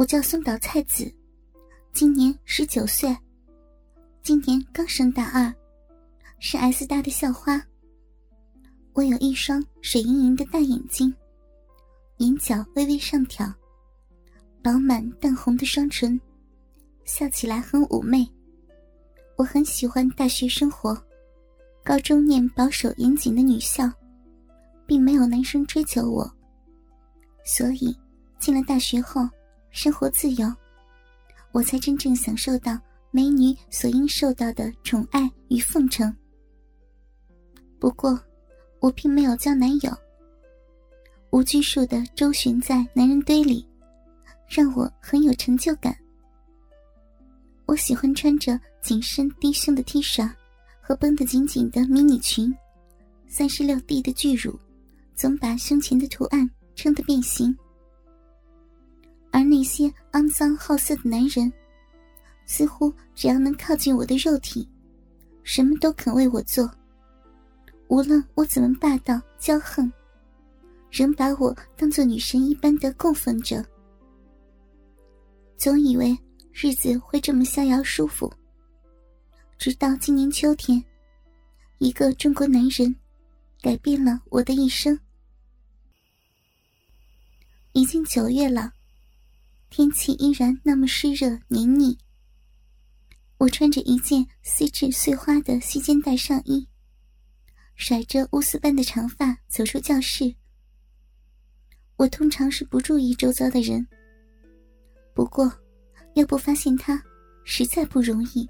我叫松岛菜子，今年十九岁，今年刚升大二，是 S 大的校花。我有一双水盈盈的大眼睛，眼角微微上挑，饱满淡红的双唇，笑起来很妩媚。我很喜欢大学生活，高中念保守严谨的女校，并没有男生追求我，所以进了大学后。生活自由，我才真正享受到美女所应受到的宠爱与奉承。不过，我并没有交男友，无拘束的周旋在男人堆里，让我很有成就感。我喜欢穿着紧身低胸的 T 恤和绷得紧紧的迷你裙，三十六 D 的巨乳总把胸前的图案撑得变形。而那些肮脏好色的男人，似乎只要能靠近我的肉体，什么都肯为我做。无论我怎么霸道骄横，仍把我当做女神一般的供奉着。总以为日子会这么逍遥舒服，直到今年秋天，一个中国男人改变了我的一生。已经九月了。天气依然那么湿热黏腻。我穿着一件丝质碎花的细肩带上衣，甩着乌丝般的长发走出教室。我通常是不注意周遭的人，不过要不发现他，实在不容易。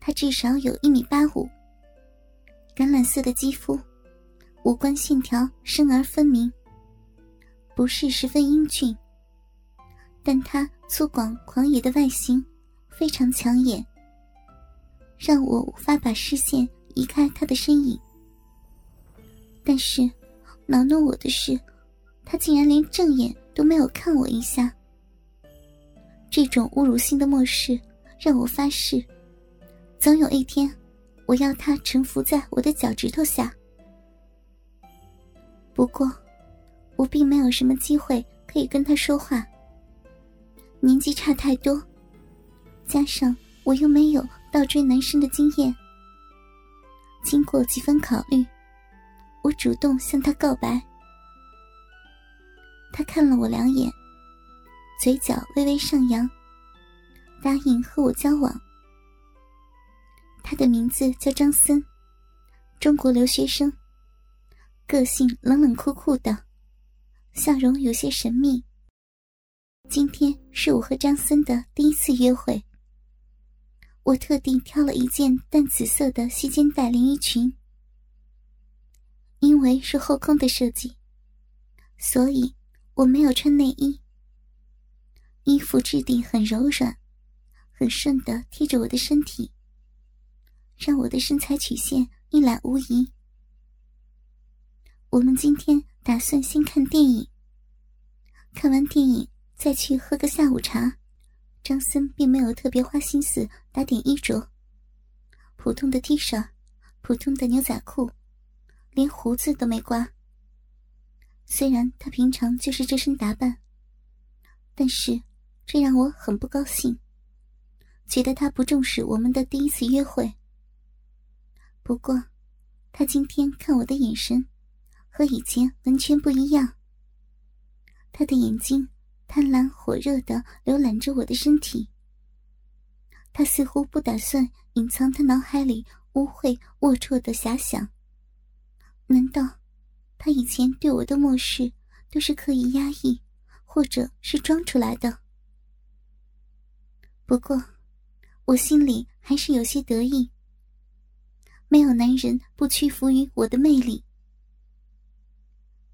他至少有一米八五，橄榄色的肌肤，五官线条生而分明，不是十分英俊。但他粗犷狂野的外形非常抢眼，让我无法把视线移开他的身影。但是，恼怒我的是，他竟然连正眼都没有看我一下。这种侮辱性的漠视，让我发誓，总有一天，我要他臣服在我的脚趾头下。不过，我并没有什么机会可以跟他说话。年纪差太多，加上我又没有倒追男生的经验，经过几番考虑，我主动向他告白。他看了我两眼，嘴角微微上扬，答应和我交往。他的名字叫张森，中国留学生，个性冷冷酷酷的，笑容有些神秘。今天是我和张森的第一次约会。我特地挑了一件淡紫色的细肩带连衣裙，因为是后空的设计，所以我没有穿内衣。衣服质地很柔软，很顺的贴着我的身体，让我的身材曲线一览无遗。我们今天打算先看电影，看完电影。再去喝个下午茶，张森并没有特别花心思打点衣着，普通的 T 恤，普通的牛仔裤，连胡子都没刮。虽然他平常就是这身打扮，但是这让我很不高兴，觉得他不重视我们的第一次约会。不过，他今天看我的眼神和以前完全不一样，他的眼睛。贪婪火热的浏览着我的身体，他似乎不打算隐藏他脑海里污秽龌龊的遐想。难道他以前对我的漠视都是刻意压抑，或者是装出来的？不过，我心里还是有些得意。没有男人不屈服于我的魅力。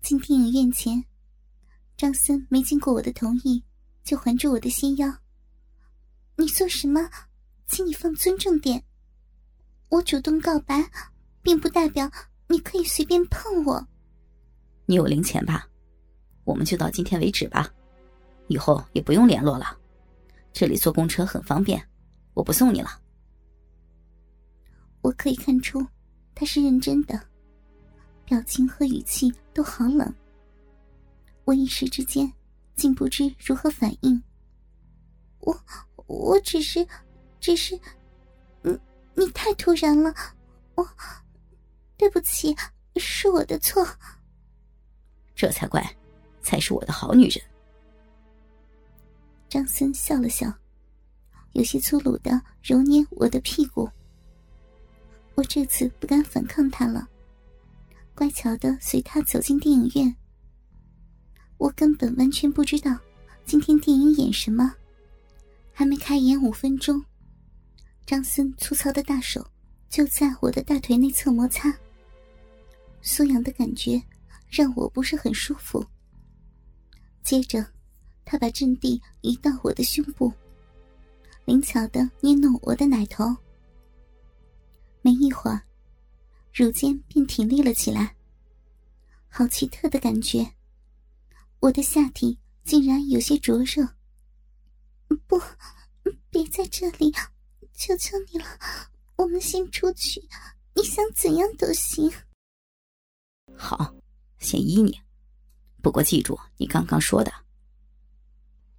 进电影院前。张森没经过我的同意，就环住我的纤腰。你做什么？请你放尊重点。我主动告白，并不代表你可以随便碰我。你有零钱吧？我们就到今天为止吧，以后也不用联络了。这里坐公车很方便，我不送你了。我可以看出，他是认真的，表情和语气都好冷。我一时之间竟不知如何反应。我我只是，只是，你你太突然了，我对不起，是我的错。这才怪，才是我的好女人。张森笑了笑，有些粗鲁的揉捏我的屁股。我这次不敢反抗他了，乖巧的随他走进电影院。我根本完全不知道今天电影演什么，还没开演五分钟，张森粗糙的大手就在我的大腿内侧摩擦，酥痒的感觉让我不是很舒服。接着，他把阵地移到我的胸部，灵巧的捏弄我的奶头。没一会儿，乳尖便挺立了起来，好奇特的感觉。我的下体竟然有些灼热。不，别在这里，求求你了，我们先出去，你想怎样都行。好，先依你，不过记住你刚刚说的。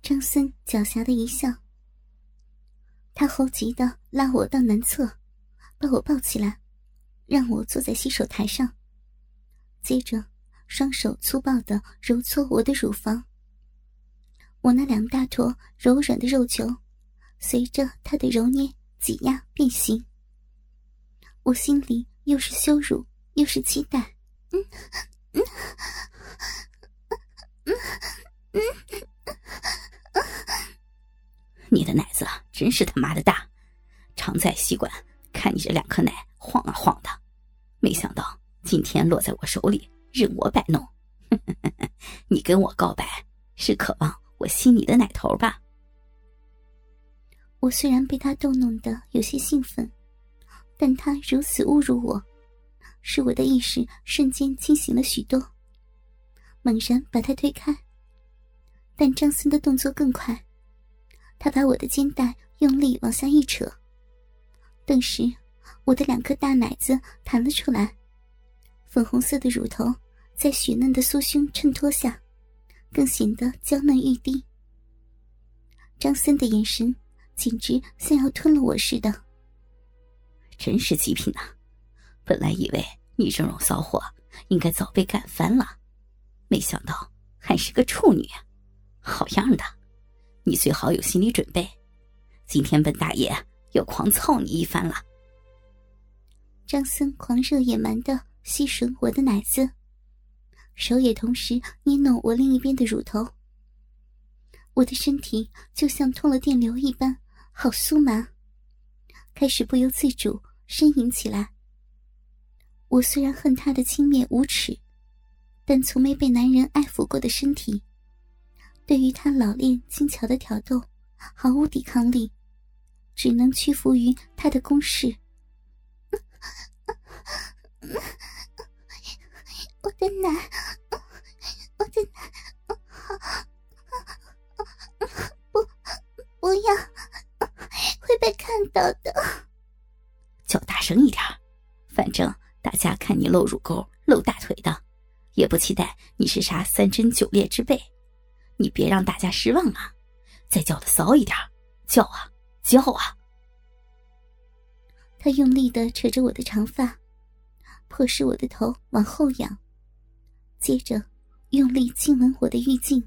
张森狡黠的一笑，他猴急的拉我到南侧，把我抱起来，让我坐在洗手台上，接着。双手粗暴的揉搓我的乳房，我那两大坨柔软的肉球，随着他的揉捏挤压变形。我心里又是羞辱又是期待。嗯嗯嗯嗯嗯，你的奶子真是他妈的大，常在吸管看你这两颗奶晃啊晃的，没想到今天落在我手里。任我摆弄，你跟我告白是渴望我吸你的奶头吧？我虽然被他逗弄得有些兴奋，但他如此侮辱我，使我的意识瞬间清醒了许多，猛然把他推开。但张森的动作更快，他把我的肩带用力往下一扯，顿时我的两颗大奶子弹了出来。粉红色的乳头在雪嫩的酥胸衬托下，更显得娇嫩欲滴。张森的眼神简直像要吞了我似的。真是极品呐！本来以为你这种骚货应该早被干翻了，没想到还是个处女，好样的！你最好有心理准备，今天本大爷要狂操你一番了。张森狂热野蛮的。吸吮我的奶子，手也同时捏弄我另一边的乳头。我的身体就像通了电流一般，好酥麻，开始不由自主呻吟起来。我虽然恨他的轻蔑无耻，但从没被男人爱抚过的身体，对于他老练精巧的挑逗毫无抵抗力，只能屈服于他的攻势。我的奶，我的奶，不，不要，会被看到的。叫大声一点，反正大家看你露乳沟、露大腿的，也不期待你是啥三贞九烈之辈。你别让大家失望啊！再叫的骚一点，叫啊，叫啊！他用力的扯着我的长发，迫使我的头往后仰。接着，用力亲吻我的玉颈。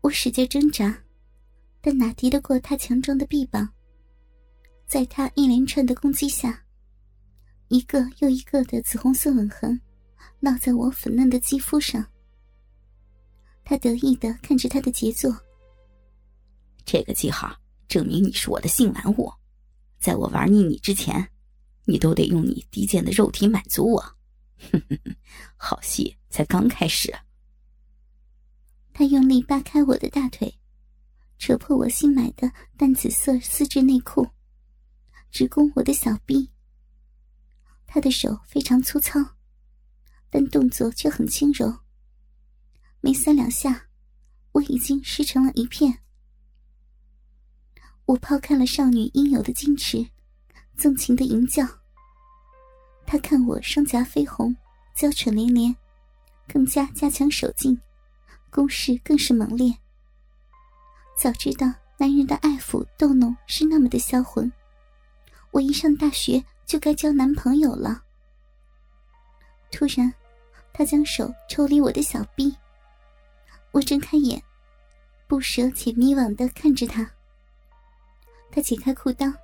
我使劲挣扎，但哪敌得过他强壮的臂膀？在他一连串的攻击下，一个又一个的紫红色吻痕落在我粉嫩的肌肤上。他得意的看着他的杰作。这个记号证明你是我的性玩物，在我玩腻你之前，你都得用你低贱的肉体满足我。哼哼哼，好戏才刚开始。他用力扒开我的大腿，扯破我新买的淡紫色丝质内裤，直攻我的小臂。他的手非常粗糙，但动作却很轻柔。没三两下，我已经湿成了一片。我抛开了少女应有的矜持，纵情的吟叫。他看我双颊绯红，娇喘连连，更加加强手劲，攻势更是猛烈。早知道男人的爱抚逗弄是那么的销魂，我一上大学就该交男朋友了。突然，他将手抽离我的小臂，我睁开眼，不舍且迷惘的看着他。他解开裤裆，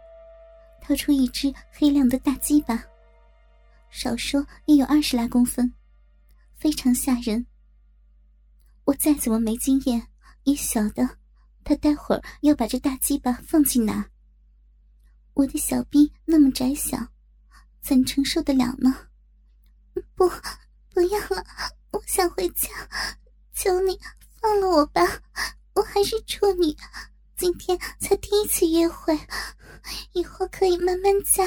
掏出一只黑亮的大鸡巴，少说也有二十来公分，非常吓人。我再怎么没经验，也晓得他待会儿要把这大鸡巴放进哪。我的小臂那么窄小，怎承受得了呢？不，不要了，我想回家，求你放了我吧，我还是处女，今天才第一次约会，以后可以慢慢加。